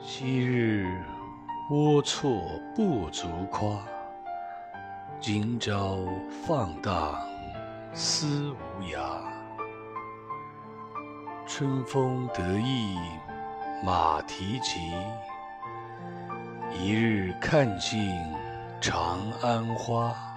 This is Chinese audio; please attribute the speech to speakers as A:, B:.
A: 昔日龌龊不足夸今朝放荡思无涯。春风得意马蹄疾一日看尽长安花。